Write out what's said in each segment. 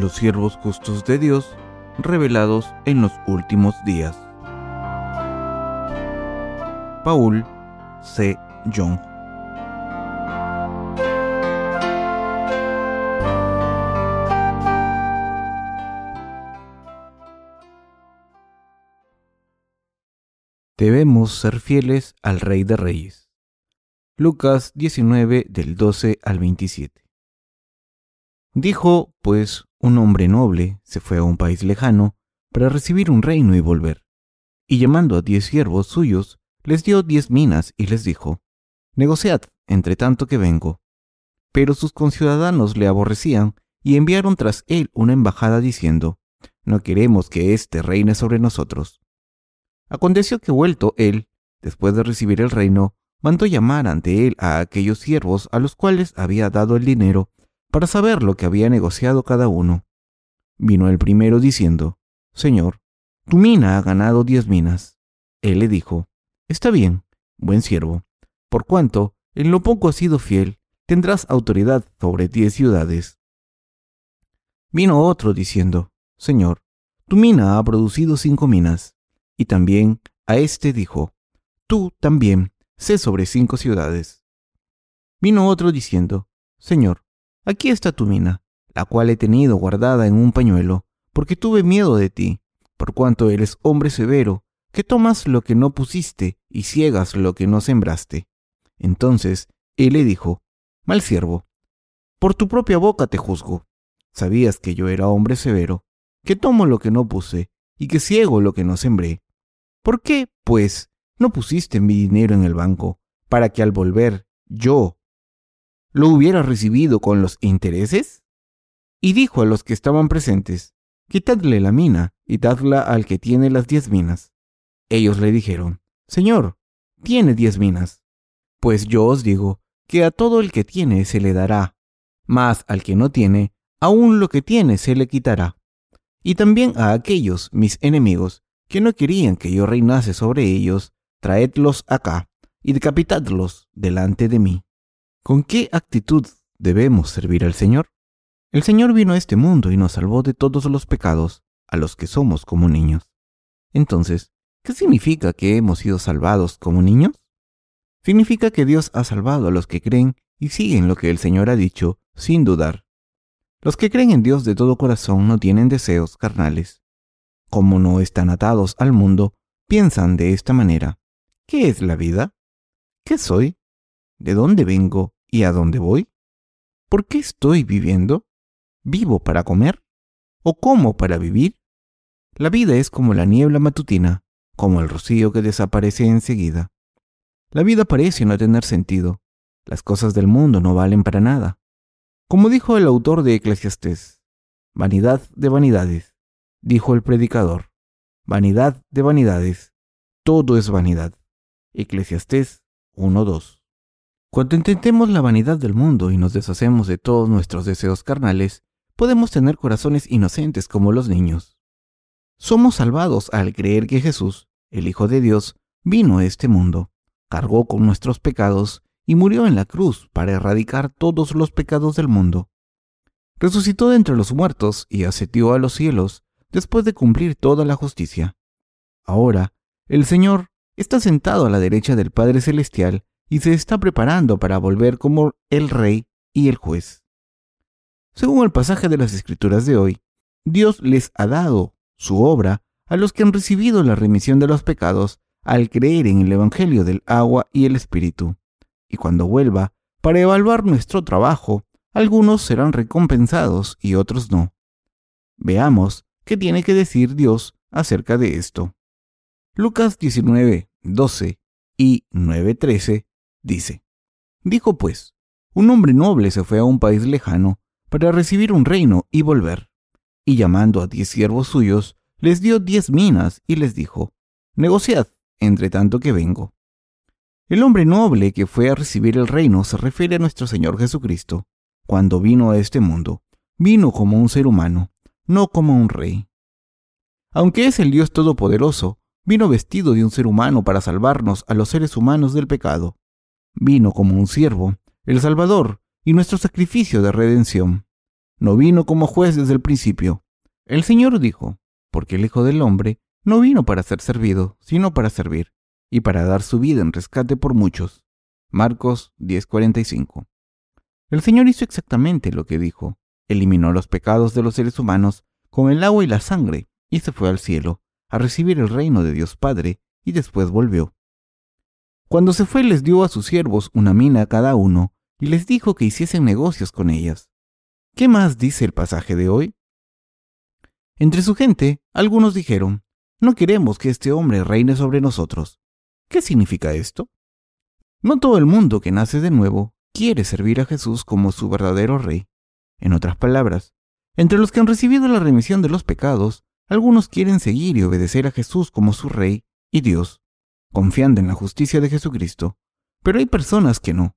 los siervos justos de Dios revelados en los últimos días. Paul C. Young Debemos ser fieles al Rey de Reyes. Lucas 19 del 12 al 27. Dijo, pues, un hombre noble se fue a un país lejano para recibir un reino y volver. Y llamando a diez siervos suyos, les dio diez minas y les dijo, Negociad, entre tanto que vengo. Pero sus conciudadanos le aborrecían y enviaron tras él una embajada diciendo, No queremos que éste reine sobre nosotros. Aconteció que vuelto él, después de recibir el reino, mandó llamar ante él a aquellos siervos a los cuales había dado el dinero para saber lo que había negociado cada uno. Vino el primero diciendo, Señor, tu mina ha ganado diez minas. Él le dijo, Está bien, buen siervo, por cuanto en lo poco has sido fiel, tendrás autoridad sobre diez ciudades. Vino otro diciendo, Señor, tu mina ha producido cinco minas. Y también a éste dijo, Tú también, sé sobre cinco ciudades. Vino otro diciendo, Señor, aquí está tu mina, la cual he tenido guardada en un pañuelo, porque tuve miedo de ti, por cuanto eres hombre severo, que tomas lo que no pusiste y ciegas lo que no sembraste. Entonces él le dijo, Mal siervo, por tu propia boca te juzgo. Sabías que yo era hombre severo, que tomo lo que no puse y que ciego lo que no sembré. ¿Por qué, pues, no pusiste mi dinero en el banco para que al volver yo lo hubiera recibido con los intereses? Y dijo a los que estaban presentes, Quitadle la mina y dadla al que tiene las diez minas. Ellos le dijeron, Señor, tiene diez minas. Pues yo os digo que a todo el que tiene se le dará, mas al que no tiene, aún lo que tiene se le quitará. Y también a aquellos, mis enemigos, que no querían que yo reinase sobre ellos, traedlos acá y decapitadlos delante de mí. ¿Con qué actitud debemos servir al Señor? El Señor vino a este mundo y nos salvó de todos los pecados, a los que somos como niños. Entonces, ¿qué significa que hemos sido salvados como niños? Significa que Dios ha salvado a los que creen y siguen lo que el Señor ha dicho sin dudar. Los que creen en Dios de todo corazón no tienen deseos carnales, como no están atados al mundo, piensan de esta manera. ¿Qué es la vida? ¿Qué soy? ¿De dónde vengo y a dónde voy? ¿Por qué estoy viviendo? ¿Vivo para comer? ¿O como para vivir? La vida es como la niebla matutina, como el rocío que desaparece enseguida. La vida parece no tener sentido. Las cosas del mundo no valen para nada. Como dijo el autor de Eclesiastés, vanidad de vanidades, dijo el predicador, vanidad de vanidades, todo es vanidad. Eclesiastés 1.2. Cuando intentemos la vanidad del mundo y nos deshacemos de todos nuestros deseos carnales, podemos tener corazones inocentes como los niños. Somos salvados al creer que Jesús, el Hijo de Dios, vino a este mundo, cargó con nuestros pecados y murió en la cruz para erradicar todos los pecados del mundo. Resucitó de entre los muertos y ascendió a los cielos después de cumplir toda la justicia. Ahora, el Señor está sentado a la derecha del Padre Celestial y se está preparando para volver como el Rey y el Juez. Según el pasaje de las Escrituras de hoy, Dios les ha dado su obra a los que han recibido la remisión de los pecados al creer en el Evangelio del agua y el Espíritu. Y cuando vuelva, para evaluar nuestro trabajo, algunos serán recompensados y otros no. Veamos ¿Qué tiene que decir Dios acerca de esto? Lucas 19, 12 y 9, 13 dice, Dijo pues, un hombre noble se fue a un país lejano para recibir un reino y volver. Y llamando a diez siervos suyos, les dio diez minas y les dijo, Negociad, entre tanto que vengo. El hombre noble que fue a recibir el reino se refiere a nuestro Señor Jesucristo. Cuando vino a este mundo, vino como un ser humano, no como un rey. Aunque es el Dios Todopoderoso, vino vestido de un ser humano para salvarnos a los seres humanos del pecado. Vino como un siervo, el Salvador y nuestro sacrificio de redención. no vino como juez desde el principio. El Señor dijo, porque el Hijo del Hombre no vino para ser servido, sino para servir, y para dar su vida en rescate por muchos. Marcos 10:45. El Señor hizo exactamente lo que dijo. Eliminó los pecados de los seres humanos con el agua y la sangre, y se fue al cielo, a recibir el reino de Dios Padre, y después volvió. Cuando se fue les dio a sus siervos una mina a cada uno, y les dijo que hiciesen negocios con ellas. ¿Qué más dice el pasaje de hoy? Entre su gente, algunos dijeron, no queremos que este hombre reine sobre nosotros. ¿Qué significa esto? No todo el mundo que nace de nuevo quiere servir a Jesús como su verdadero rey. En otras palabras, entre los que han recibido la remisión de los pecados, algunos quieren seguir y obedecer a Jesús como su rey y Dios, confiando en la justicia de Jesucristo, pero hay personas que no.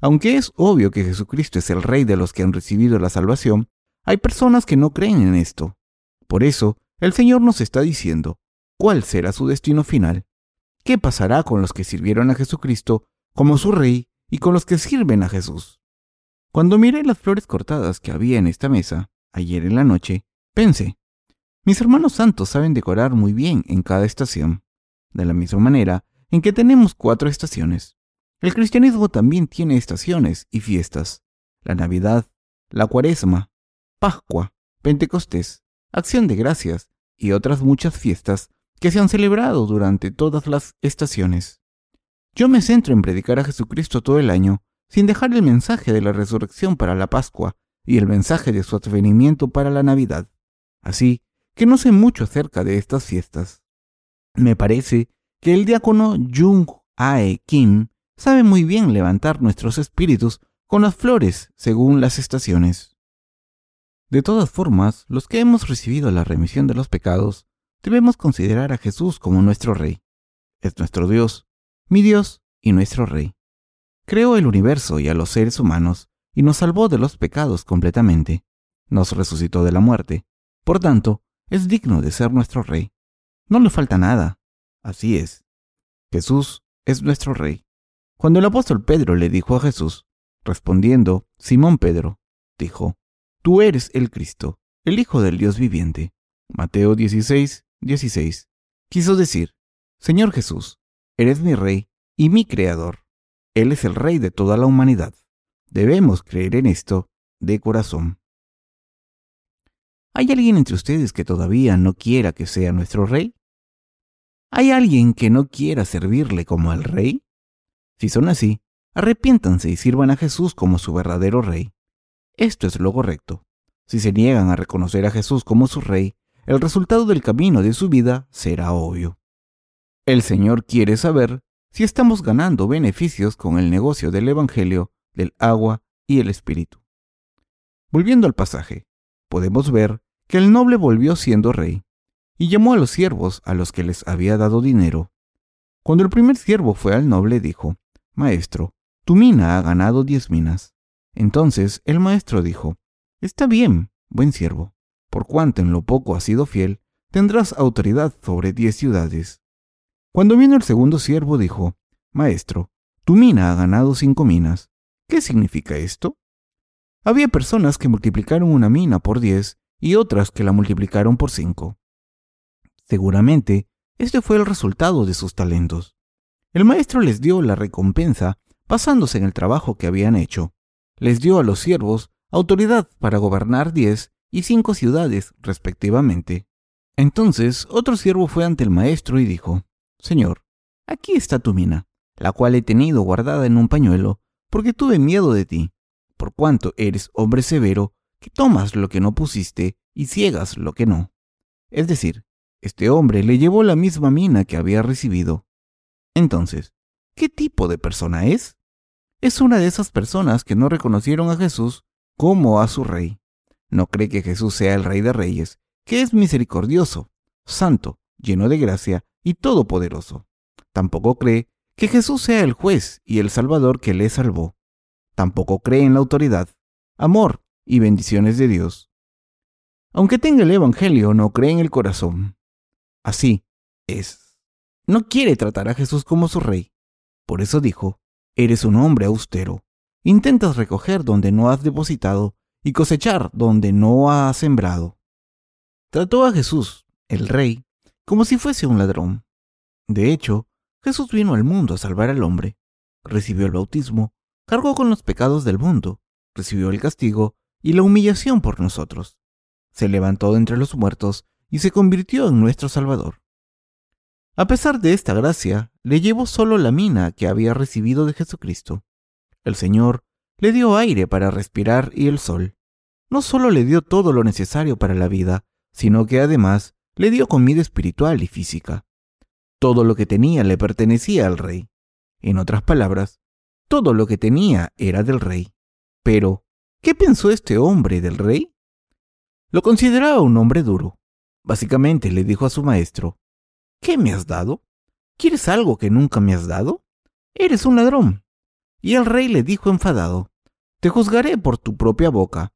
Aunque es obvio que Jesucristo es el rey de los que han recibido la salvación, hay personas que no creen en esto. Por eso, el Señor nos está diciendo, ¿cuál será su destino final? ¿Qué pasará con los que sirvieron a Jesucristo como su rey y con los que sirven a Jesús? Cuando miré las flores cortadas que había en esta mesa, ayer en la noche, pensé, mis hermanos santos saben decorar muy bien en cada estación, de la misma manera en que tenemos cuatro estaciones. El cristianismo también tiene estaciones y fiestas. La Navidad, la Cuaresma, Pascua, Pentecostés, Acción de Gracias y otras muchas fiestas que se han celebrado durante todas las estaciones. Yo me centro en predicar a Jesucristo todo el año, sin dejar el mensaje de la resurrección para la Pascua y el mensaje de su advenimiento para la Navidad. Así que no sé mucho acerca de estas fiestas. Me parece que el diácono Jung Ae Kim sabe muy bien levantar nuestros espíritus con las flores según las estaciones. De todas formas, los que hemos recibido la remisión de los pecados debemos considerar a Jesús como nuestro Rey. Es nuestro Dios, mi Dios y nuestro Rey. Creó el universo y a los seres humanos y nos salvó de los pecados completamente. Nos resucitó de la muerte. Por tanto, es digno de ser nuestro Rey. No le falta nada. Así es. Jesús es nuestro Rey. Cuando el apóstol Pedro le dijo a Jesús, respondiendo, Simón Pedro, dijo, Tú eres el Cristo, el Hijo del Dios viviente. Mateo 16, 16. Quiso decir, Señor Jesús, eres mi Rey y mi Creador. Él es el Rey de toda la humanidad. Debemos creer en esto de corazón. ¿Hay alguien entre ustedes que todavía no quiera que sea nuestro Rey? ¿Hay alguien que no quiera servirle como al Rey? Si son así, arrepiéntanse y sirvan a Jesús como su verdadero Rey. Esto es lo correcto. Si se niegan a reconocer a Jesús como su Rey, el resultado del camino de su vida será obvio. El Señor quiere saber si estamos ganando beneficios con el negocio del Evangelio, del agua y el Espíritu. Volviendo al pasaje, podemos ver que el noble volvió siendo rey, y llamó a los siervos a los que les había dado dinero. Cuando el primer siervo fue al noble, dijo, Maestro, tu mina ha ganado diez minas. Entonces el maestro dijo, Está bien, buen siervo por cuanto en lo poco has sido fiel, tendrás autoridad sobre diez ciudades. Cuando vino el segundo siervo dijo, Maestro, tu mina ha ganado cinco minas. ¿Qué significa esto? Había personas que multiplicaron una mina por diez y otras que la multiplicaron por cinco. Seguramente, este fue el resultado de sus talentos. El maestro les dio la recompensa basándose en el trabajo que habían hecho. Les dio a los siervos autoridad para gobernar diez y cinco ciudades, respectivamente. Entonces otro siervo fue ante el maestro y dijo, Señor, aquí está tu mina, la cual he tenido guardada en un pañuelo, porque tuve miedo de ti, por cuanto eres hombre severo, que tomas lo que no pusiste y ciegas lo que no. Es decir, este hombre le llevó la misma mina que había recibido. Entonces, ¿qué tipo de persona es? Es una de esas personas que no reconocieron a Jesús como a su rey no cree que Jesús sea el Rey de Reyes, que es misericordioso, santo, lleno de gracia y todopoderoso. Tampoco cree que Jesús sea el juez y el Salvador que le salvó. Tampoco cree en la autoridad, amor y bendiciones de Dios. Aunque tenga el Evangelio, no cree en el corazón. Así es. No quiere tratar a Jesús como su rey. Por eso dijo, eres un hombre austero. Intentas recoger donde no has depositado y cosechar donde no ha sembrado. Trató a Jesús, el rey, como si fuese un ladrón. De hecho, Jesús vino al mundo a salvar al hombre, recibió el bautismo, cargó con los pecados del mundo, recibió el castigo y la humillación por nosotros. Se levantó de entre los muertos y se convirtió en nuestro Salvador. A pesar de esta gracia, le llevó solo la mina que había recibido de Jesucristo. El Señor le dio aire para respirar y el sol. No solo le dio todo lo necesario para la vida, sino que además le dio comida espiritual y física. Todo lo que tenía le pertenecía al rey. En otras palabras, todo lo que tenía era del rey. Pero, ¿qué pensó este hombre del rey? Lo consideraba un hombre duro. Básicamente le dijo a su maestro, ¿Qué me has dado? ¿Quieres algo que nunca me has dado? Eres un ladrón. Y el rey le dijo enfadado, Te juzgaré por tu propia boca.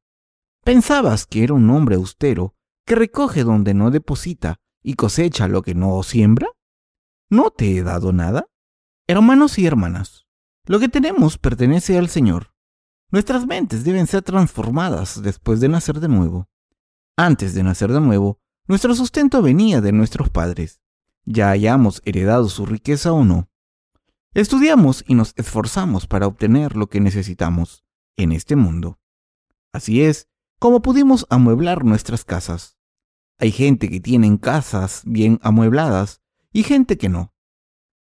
Pensabas que era un hombre austero, que recoge donde no deposita y cosecha lo que no siembra. ¿No te he dado nada? Hermanos y hermanas, lo que tenemos pertenece al Señor. Nuestras mentes deben ser transformadas después de nacer de nuevo. Antes de nacer de nuevo, nuestro sustento venía de nuestros padres ya hayamos heredado su riqueza o no. Estudiamos y nos esforzamos para obtener lo que necesitamos en este mundo. Así es como pudimos amueblar nuestras casas. Hay gente que tiene casas bien amuebladas y gente que no.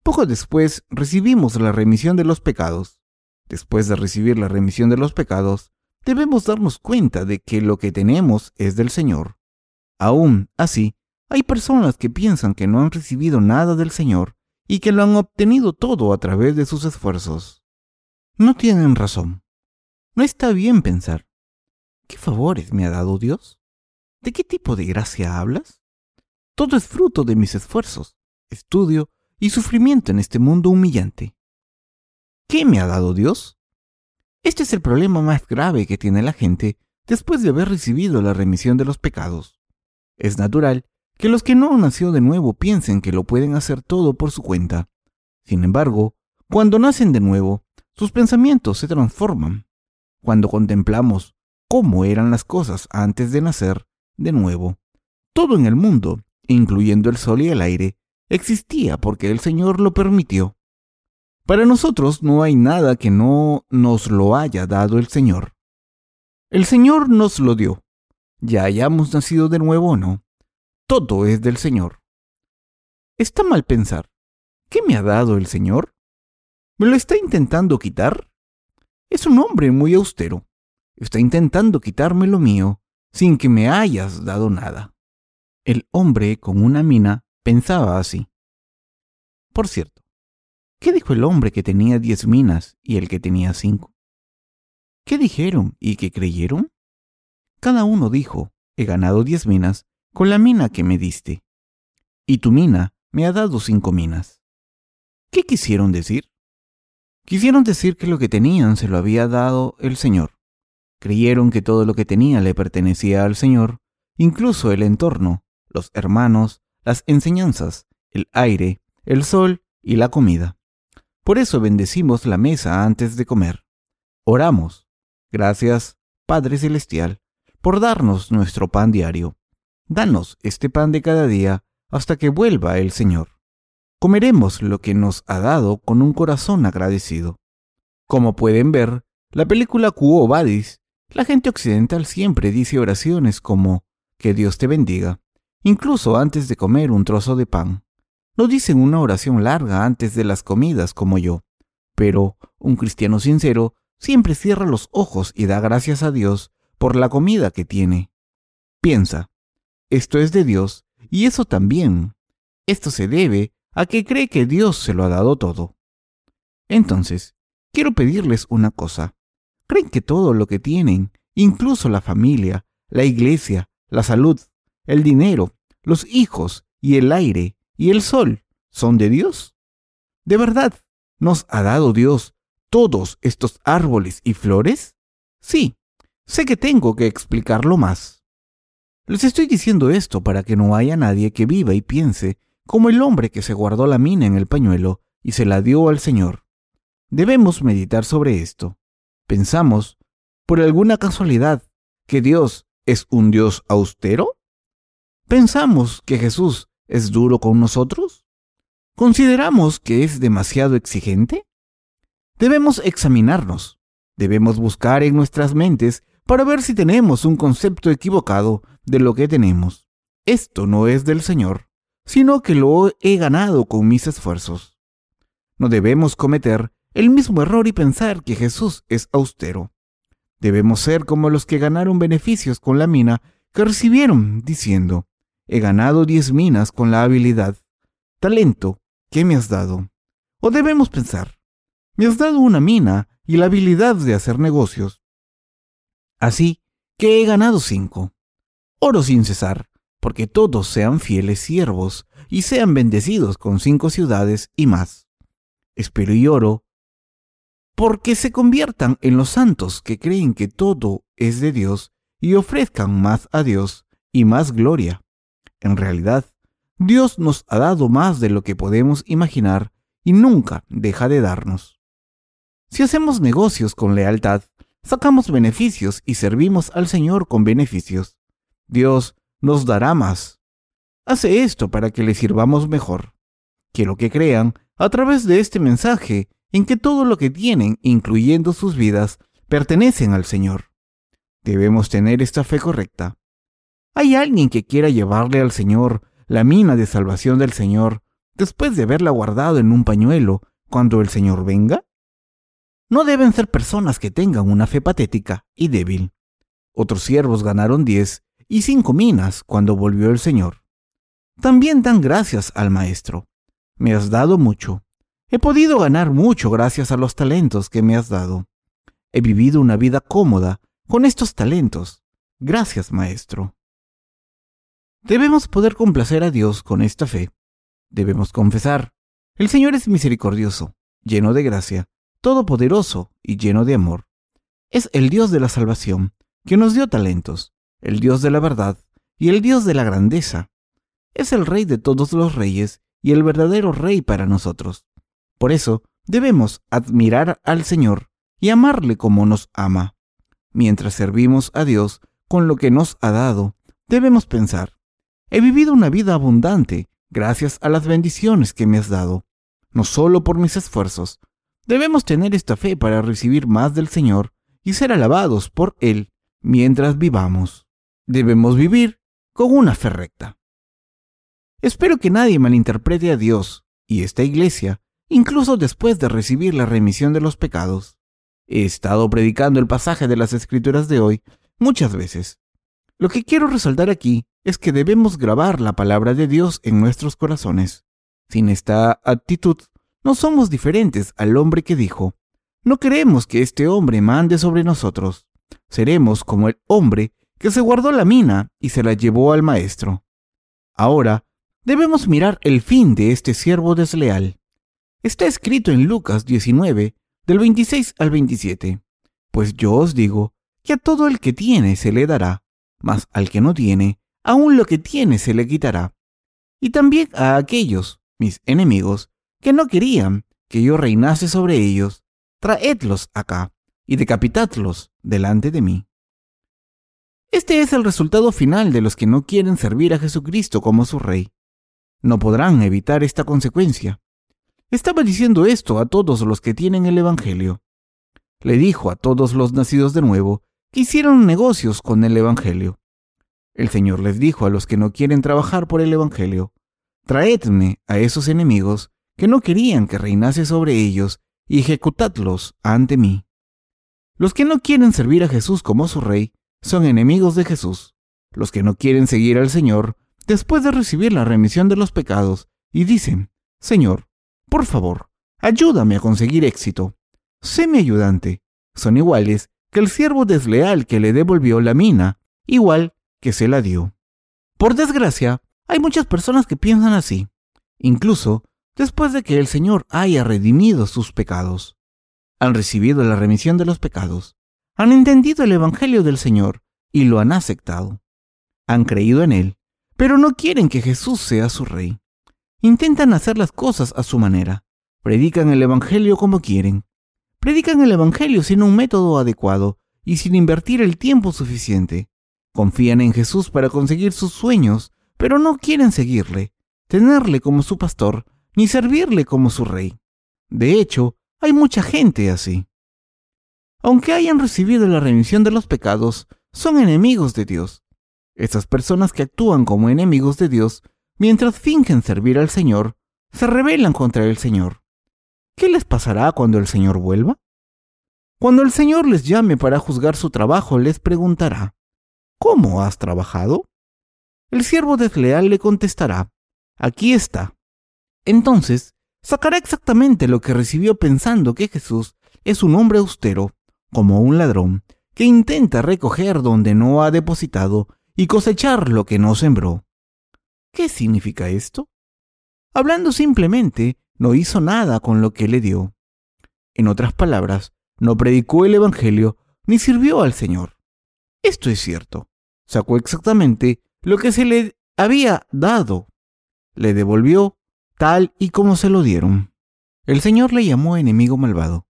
Poco después recibimos la remisión de los pecados. Después de recibir la remisión de los pecados, debemos darnos cuenta de que lo que tenemos es del Señor. Aún así, hay personas que piensan que no han recibido nada del Señor y que lo han obtenido todo a través de sus esfuerzos. No tienen razón. No está bien pensar. ¿Qué favores me ha dado Dios? ¿De qué tipo de gracia hablas? Todo es fruto de mis esfuerzos, estudio y sufrimiento en este mundo humillante. ¿Qué me ha dado Dios? Este es el problema más grave que tiene la gente después de haber recibido la remisión de los pecados. Es natural que los que no han nacido de nuevo piensen que lo pueden hacer todo por su cuenta. Sin embargo, cuando nacen de nuevo, sus pensamientos se transforman. Cuando contemplamos cómo eran las cosas antes de nacer de nuevo, todo en el mundo, incluyendo el sol y el aire, existía porque el Señor lo permitió. Para nosotros no hay nada que no nos lo haya dado el Señor. El Señor nos lo dio, ya hayamos nacido de nuevo o no todo es del Señor. Está mal pensar. ¿Qué me ha dado el Señor? ¿Me lo está intentando quitar? Es un hombre muy austero. Está intentando quitarme lo mío sin que me hayas dado nada. El hombre con una mina pensaba así. Por cierto, ¿qué dijo el hombre que tenía diez minas y el que tenía cinco? ¿Qué dijeron y qué creyeron? Cada uno dijo, he ganado diez minas con la mina que me diste. Y tu mina me ha dado cinco minas. ¿Qué quisieron decir? Quisieron decir que lo que tenían se lo había dado el Señor. Creyeron que todo lo que tenía le pertenecía al Señor, incluso el entorno, los hermanos, las enseñanzas, el aire, el sol y la comida. Por eso bendecimos la mesa antes de comer. Oramos. Gracias, Padre Celestial, por darnos nuestro pan diario. Danos este pan de cada día hasta que vuelva el Señor. Comeremos lo que nos ha dado con un corazón agradecido. Como pueden ver, la película Quo Vadis, la gente occidental siempre dice oraciones como que Dios te bendiga, incluso antes de comer un trozo de pan. No dicen una oración larga antes de las comidas como yo, pero un cristiano sincero siempre cierra los ojos y da gracias a Dios por la comida que tiene. Piensa, esto es de Dios y eso también. Esto se debe a que cree que Dios se lo ha dado todo. Entonces, quiero pedirles una cosa. ¿Creen que todo lo que tienen, incluso la familia, la iglesia, la salud, el dinero, los hijos y el aire y el sol, son de Dios? ¿De verdad nos ha dado Dios todos estos árboles y flores? Sí, sé que tengo que explicarlo más. Les estoy diciendo esto para que no haya nadie que viva y piense como el hombre que se guardó la mina en el pañuelo y se la dio al Señor. Debemos meditar sobre esto. Pensamos, por alguna casualidad, que Dios es un Dios austero? ¿Pensamos que Jesús es duro con nosotros? ¿Consideramos que es demasiado exigente? Debemos examinarnos, debemos buscar en nuestras mentes para ver si tenemos un concepto equivocado de lo que tenemos. Esto no es del Señor, sino que lo he ganado con mis esfuerzos. No debemos cometer el mismo error y pensar que Jesús es austero. Debemos ser como los que ganaron beneficios con la mina que recibieron, diciendo, he ganado diez minas con la habilidad, talento que me has dado. O debemos pensar, me has dado una mina y la habilidad de hacer negocios. Así que he ganado cinco. Oro sin cesar, porque todos sean fieles siervos y sean bendecidos con cinco ciudades y más. Espero y oro porque se conviertan en los santos que creen que todo es de Dios y ofrezcan más a Dios y más gloria. En realidad, Dios nos ha dado más de lo que podemos imaginar y nunca deja de darnos. Si hacemos negocios con lealtad, sacamos beneficios y servimos al Señor con beneficios. Dios nos dará más. Hace esto para que le sirvamos mejor. Quiero que crean, a través de este mensaje, en que todo lo que tienen, incluyendo sus vidas, pertenecen al Señor. Debemos tener esta fe correcta. ¿Hay alguien que quiera llevarle al Señor la mina de salvación del Señor después de haberla guardado en un pañuelo cuando el Señor venga? No deben ser personas que tengan una fe patética y débil. Otros siervos ganaron diez y cinco minas cuando volvió el Señor. También dan gracias al Maestro. Me has dado mucho, He podido ganar mucho gracias a los talentos que me has dado. He vivido una vida cómoda con estos talentos. Gracias, Maestro. Debemos poder complacer a Dios con esta fe. Debemos confesar, el Señor es misericordioso, lleno de gracia, todopoderoso y lleno de amor. Es el Dios de la salvación, que nos dio talentos, el Dios de la verdad y el Dios de la grandeza. Es el Rey de todos los reyes y el verdadero Rey para nosotros. Por eso debemos admirar al Señor y amarle como nos ama. Mientras servimos a Dios con lo que nos ha dado, debemos pensar, he vivido una vida abundante gracias a las bendiciones que me has dado, no solo por mis esfuerzos. Debemos tener esta fe para recibir más del Señor y ser alabados por Él mientras vivamos. Debemos vivir con una fe recta. Espero que nadie malinterprete a Dios y esta iglesia incluso después de recibir la remisión de los pecados. He estado predicando el pasaje de las escrituras de hoy muchas veces. Lo que quiero resaltar aquí es que debemos grabar la palabra de Dios en nuestros corazones. Sin esta actitud, no somos diferentes al hombre que dijo, no queremos que este hombre mande sobre nosotros. Seremos como el hombre que se guardó la mina y se la llevó al maestro. Ahora, debemos mirar el fin de este siervo desleal. Está escrito en Lucas 19, del 26 al 27. Pues yo os digo que a todo el que tiene se le dará, mas al que no tiene, aún lo que tiene se le quitará. Y también a aquellos, mis enemigos, que no querían que yo reinase sobre ellos, traedlos acá y decapitadlos delante de mí. Este es el resultado final de los que no quieren servir a Jesucristo como su Rey. No podrán evitar esta consecuencia. Estaba diciendo esto a todos los que tienen el Evangelio. Le dijo a todos los nacidos de nuevo que hicieron negocios con el Evangelio. El Señor les dijo a los que no quieren trabajar por el Evangelio, traedme a esos enemigos que no querían que reinase sobre ellos y ejecutadlos ante mí. Los que no quieren servir a Jesús como su Rey son enemigos de Jesús. Los que no quieren seguir al Señor después de recibir la remisión de los pecados y dicen, Señor, por favor, ayúdame a conseguir éxito. Sé mi ayudante. Son iguales que el siervo desleal que le devolvió la mina, igual que se la dio. Por desgracia, hay muchas personas que piensan así, incluso después de que el Señor haya redimido sus pecados. Han recibido la remisión de los pecados, han entendido el Evangelio del Señor y lo han aceptado. Han creído en Él, pero no quieren que Jesús sea su Rey. Intentan hacer las cosas a su manera. Predican el Evangelio como quieren. Predican el Evangelio sin un método adecuado y sin invertir el tiempo suficiente. Confían en Jesús para conseguir sus sueños, pero no quieren seguirle, tenerle como su pastor, ni servirle como su rey. De hecho, hay mucha gente así. Aunque hayan recibido la remisión de los pecados, son enemigos de Dios. Esas personas que actúan como enemigos de Dios, mientras fingen servir al Señor, se rebelan contra el Señor. ¿Qué les pasará cuando el Señor vuelva? Cuando el Señor les llame para juzgar su trabajo, les preguntará, ¿Cómo has trabajado? El siervo desleal le contestará, Aquí está. Entonces, sacará exactamente lo que recibió pensando que Jesús es un hombre austero, como un ladrón, que intenta recoger donde no ha depositado y cosechar lo que no sembró. ¿Qué significa esto? Hablando simplemente, no hizo nada con lo que le dio. En otras palabras, no predicó el Evangelio ni sirvió al Señor. Esto es cierto. Sacó exactamente lo que se le había dado. Le devolvió tal y como se lo dieron. El Señor le llamó enemigo malvado.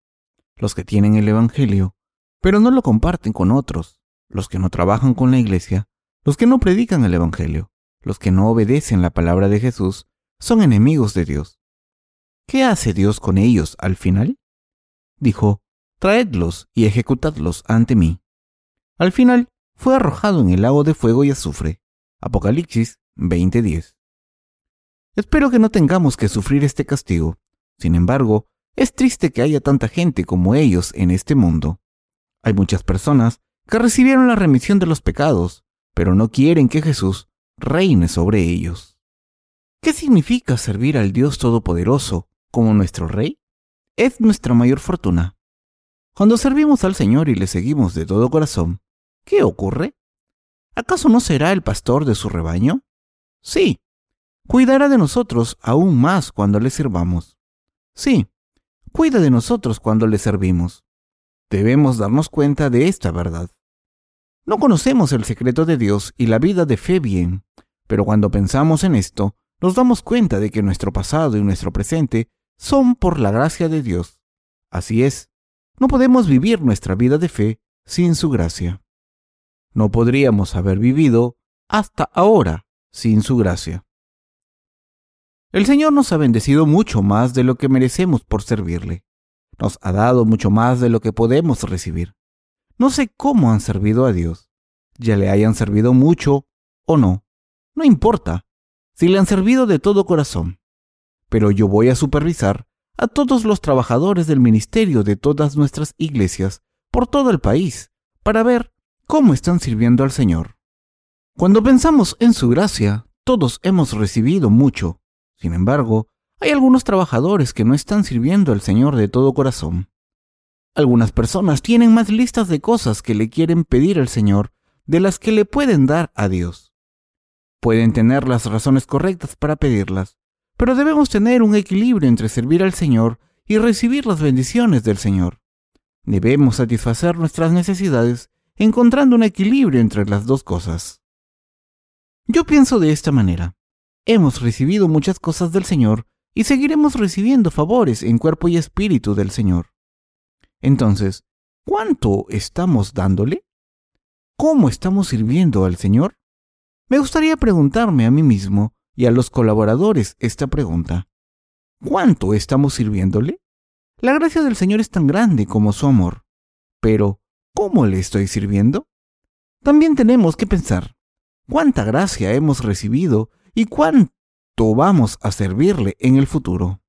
Los que tienen el Evangelio, pero no lo comparten con otros, los que no trabajan con la iglesia, los que no predican el Evangelio, los que no obedecen la palabra de Jesús, son enemigos de Dios. ¿Qué hace Dios con ellos al final? Dijo, Traedlos y ejecutadlos ante mí. Al final fue arrojado en el lago de fuego y azufre. Apocalipsis 20:10. Espero que no tengamos que sufrir este castigo. Sin embargo, es triste que haya tanta gente como ellos en este mundo. Hay muchas personas que recibieron la remisión de los pecados, pero no quieren que Jesús reine sobre ellos. ¿Qué significa servir al Dios Todopoderoso como nuestro Rey? Es nuestra mayor fortuna. Cuando servimos al Señor y le seguimos de todo corazón, ¿qué ocurre? ¿Acaso no será el pastor de su rebaño? Sí. Cuidará de nosotros aún más cuando le sirvamos. Sí, cuida de nosotros cuando le servimos. Debemos darnos cuenta de esta verdad. No conocemos el secreto de Dios y la vida de fe bien, pero cuando pensamos en esto, nos damos cuenta de que nuestro pasado y nuestro presente son por la gracia de Dios. Así es, no podemos vivir nuestra vida de fe sin su gracia. No podríamos haber vivido hasta ahora sin su gracia. El Señor nos ha bendecido mucho más de lo que merecemos por servirle. Nos ha dado mucho más de lo que podemos recibir. No sé cómo han servido a Dios, ya le hayan servido mucho o no. No importa si le han servido de todo corazón. Pero yo voy a supervisar a todos los trabajadores del ministerio de todas nuestras iglesias por todo el país para ver cómo están sirviendo al Señor. Cuando pensamos en su gracia, todos hemos recibido mucho. Sin embargo, hay algunos trabajadores que no están sirviendo al Señor de todo corazón. Algunas personas tienen más listas de cosas que le quieren pedir al Señor de las que le pueden dar a Dios. Pueden tener las razones correctas para pedirlas, pero debemos tener un equilibrio entre servir al Señor y recibir las bendiciones del Señor. Debemos satisfacer nuestras necesidades encontrando un equilibrio entre las dos cosas. Yo pienso de esta manera. Hemos recibido muchas cosas del Señor y seguiremos recibiendo favores en cuerpo y espíritu del Señor. Entonces, ¿cuánto estamos dándole? ¿Cómo estamos sirviendo al Señor? Me gustaría preguntarme a mí mismo y a los colaboradores esta pregunta. ¿Cuánto estamos sirviéndole? La gracia del Señor es tan grande como su amor. Pero, ¿cómo le estoy sirviendo? También tenemos que pensar, ¿cuánta gracia hemos recibido y cuánto vamos a servirle en el futuro?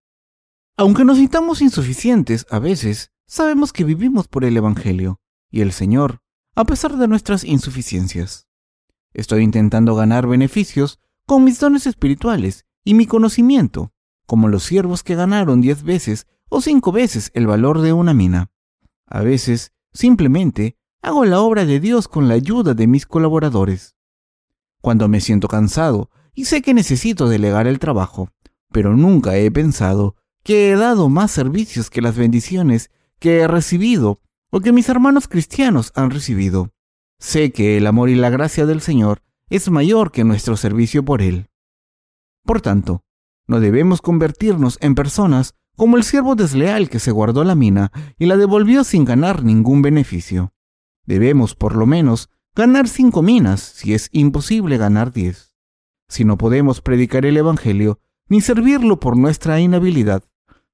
Aunque nos sintamos insuficientes a veces, sabemos que vivimos por el Evangelio y el Señor, a pesar de nuestras insuficiencias. Estoy intentando ganar beneficios con mis dones espirituales y mi conocimiento, como los siervos que ganaron diez veces o cinco veces el valor de una mina. A veces, simplemente, hago la obra de Dios con la ayuda de mis colaboradores. Cuando me siento cansado y sé que necesito delegar el trabajo, pero nunca he pensado que he dado más servicios que las bendiciones que he recibido o que mis hermanos cristianos han recibido. Sé que el amor y la gracia del Señor es mayor que nuestro servicio por Él. Por tanto, no debemos convertirnos en personas como el siervo desleal que se guardó la mina y la devolvió sin ganar ningún beneficio. Debemos, por lo menos, ganar cinco minas si es imposible ganar diez. Si no podemos predicar el Evangelio ni servirlo por nuestra inhabilidad,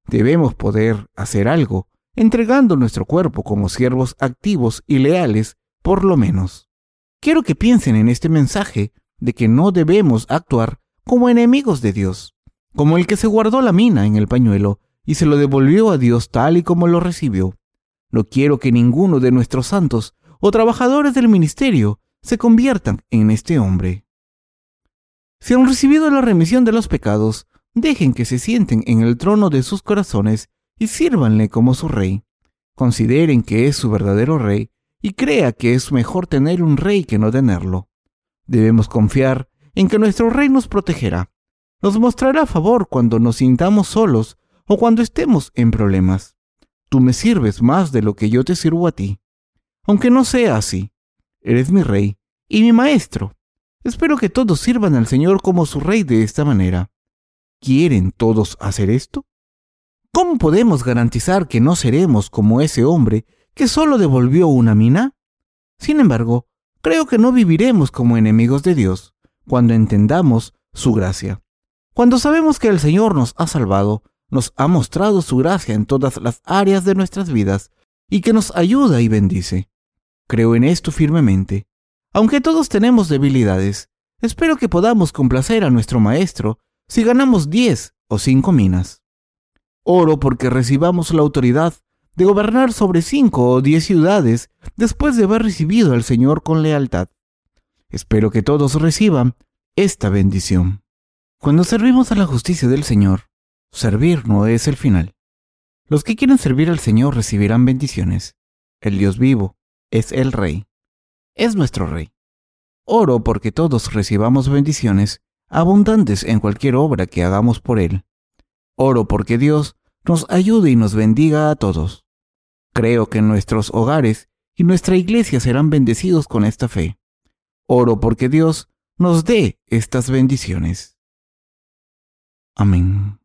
debemos poder hacer algo, entregando nuestro cuerpo como siervos activos y leales, por lo menos. Quiero que piensen en este mensaje de que no debemos actuar como enemigos de Dios, como el que se guardó la mina en el pañuelo y se lo devolvió a Dios tal y como lo recibió. No quiero que ninguno de nuestros santos o trabajadores del ministerio se conviertan en este hombre. Si han recibido la remisión de los pecados, dejen que se sienten en el trono de sus corazones y sírvanle como su rey. Consideren que es su verdadero rey y crea que es mejor tener un rey que no tenerlo. Debemos confiar en que nuestro rey nos protegerá, nos mostrará favor cuando nos sintamos solos o cuando estemos en problemas. Tú me sirves más de lo que yo te sirvo a ti. Aunque no sea así, eres mi rey y mi maestro. Espero que todos sirvan al Señor como su rey de esta manera. ¿Quieren todos hacer esto? ¿Cómo podemos garantizar que no seremos como ese hombre que solo devolvió una mina? Sin embargo, creo que no viviremos como enemigos de Dios cuando entendamos su gracia. Cuando sabemos que el Señor nos ha salvado, nos ha mostrado su gracia en todas las áreas de nuestras vidas y que nos ayuda y bendice. Creo en esto firmemente. Aunque todos tenemos debilidades, espero que podamos complacer a nuestro Maestro si ganamos diez o cinco minas. Oro porque recibamos la autoridad de gobernar sobre cinco o diez ciudades después de haber recibido al Señor con lealtad. Espero que todos reciban esta bendición. Cuando servimos a la justicia del Señor, servir no es el final. Los que quieren servir al Señor recibirán bendiciones. El Dios vivo es el Rey. Es nuestro Rey. Oro porque todos recibamos bendiciones abundantes en cualquier obra que hagamos por Él. Oro porque Dios nos ayude y nos bendiga a todos. Creo que nuestros hogares y nuestra iglesia serán bendecidos con esta fe. Oro porque Dios nos dé estas bendiciones. Amén.